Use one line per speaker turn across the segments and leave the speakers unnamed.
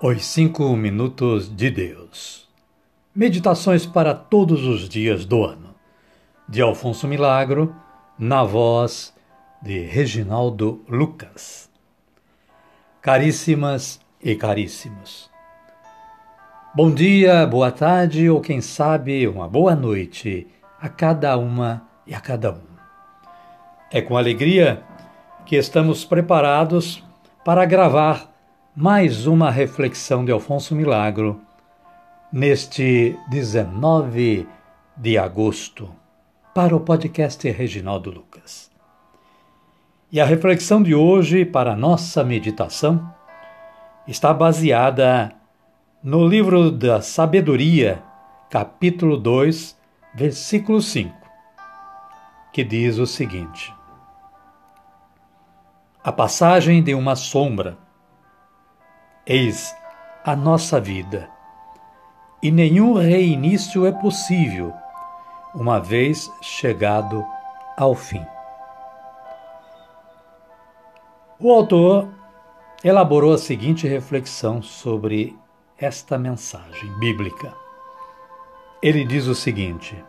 Os Cinco Minutos de Deus. Meditações para todos os dias do ano. De Alfonso Milagro, na voz de Reginaldo Lucas. Caríssimas e caríssimos. Bom dia, boa tarde ou quem sabe uma boa noite a cada uma e a cada um. É com alegria que estamos preparados para gravar mais uma reflexão de Alfonso Milagro neste 19 de agosto para o podcast Reginaldo Lucas. E a reflexão de hoje para nossa meditação está baseada no livro da Sabedoria, capítulo 2, versículo 5, que diz o seguinte: A passagem de uma sombra Eis a nossa vida. E nenhum reinício é possível, uma vez chegado ao fim. O autor elaborou a seguinte reflexão sobre esta mensagem bíblica. Ele diz o seguinte: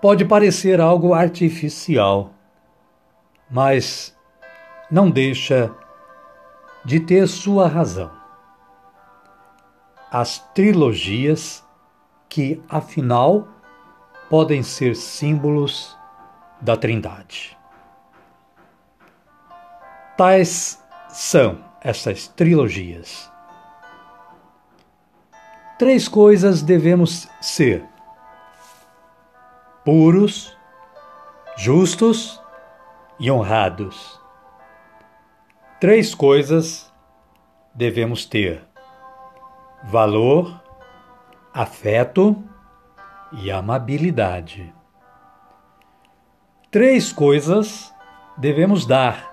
Pode parecer algo artificial, mas não deixa de ter sua razão. As trilogias, que afinal podem ser símbolos da Trindade. Tais são essas trilogias. Três coisas devemos ser: puros, justos e honrados. Três coisas devemos ter: valor, afeto e amabilidade. Três coisas devemos dar: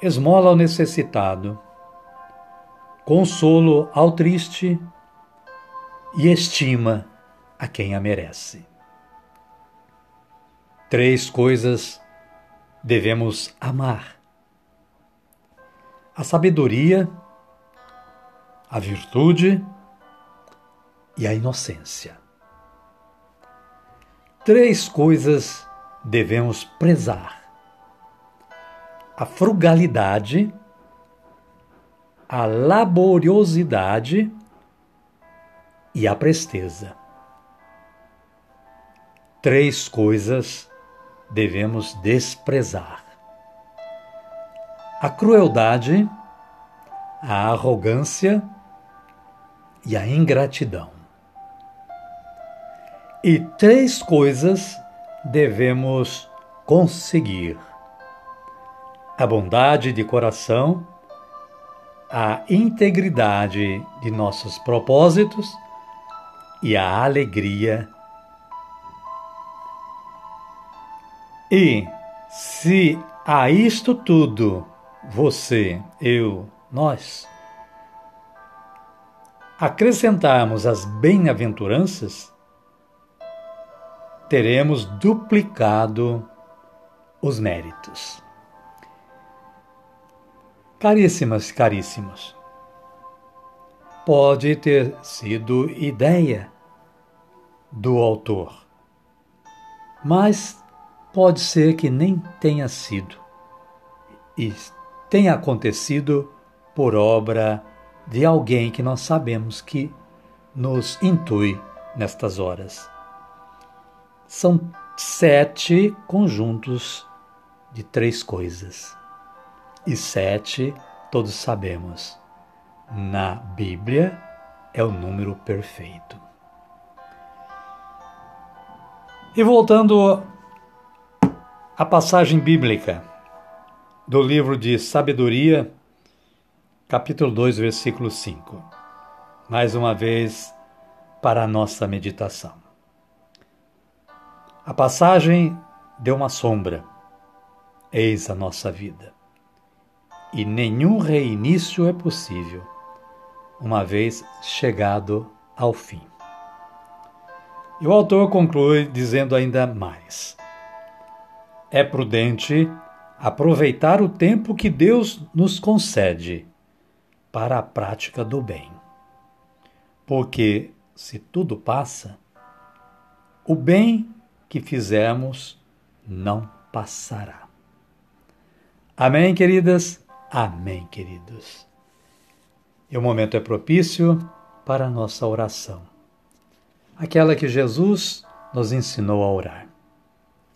esmola ao necessitado, consolo ao triste e estima a quem a merece. Três coisas devemos amar a sabedoria, a virtude e a inocência. Três coisas devemos prezar: a frugalidade, a laboriosidade e a presteza. Três coisas devemos desprezar a crueldade, a arrogância e a ingratidão. E três coisas devemos conseguir: a bondade de coração, a integridade de nossos propósitos e a alegria. E se a isto tudo você, eu, nós, acrescentarmos as bem-aventuranças, teremos duplicado os méritos. Caríssimas, caríssimos, pode ter sido ideia do autor, mas pode ser que nem tenha sido. E tem acontecido por obra de alguém que nós sabemos que nos intui nestas horas. São sete conjuntos de três coisas. E sete, todos sabemos, na Bíblia é o número perfeito. E voltando à passagem bíblica, do livro de Sabedoria, capítulo 2, versículo 5. Mais uma vez, para a nossa meditação. A passagem deu uma sombra, eis a nossa vida. E nenhum reinício é possível, uma vez chegado ao fim. E o autor conclui dizendo ainda mais: É prudente aproveitar o tempo que Deus nos concede, para a prática do bem. Porque se tudo passa, o bem que fizermos não passará. Amém, queridas? Amém, queridos. E o momento é propício para a nossa oração. Aquela que Jesus nos ensinou a orar.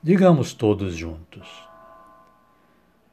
Digamos todos juntos.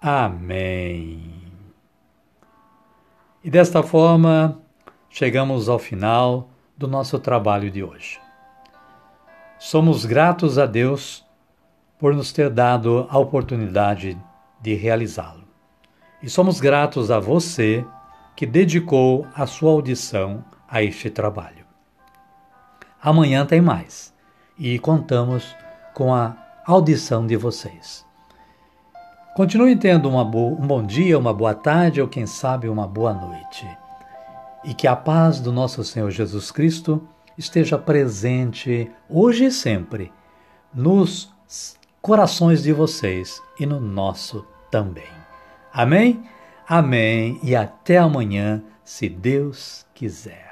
Amém. E desta forma, chegamos ao final do nosso trabalho de hoje. Somos gratos a Deus por nos ter dado a oportunidade de realizá-lo. E somos gratos a você que dedicou a sua audição a este trabalho. Amanhã tem mais e contamos com a audição de vocês. Continue tendo um bom dia, uma boa tarde ou, quem sabe, uma boa noite. E que a paz do nosso Senhor Jesus Cristo esteja presente hoje e sempre nos corações de vocês e no nosso também. Amém? Amém e até amanhã, se Deus quiser.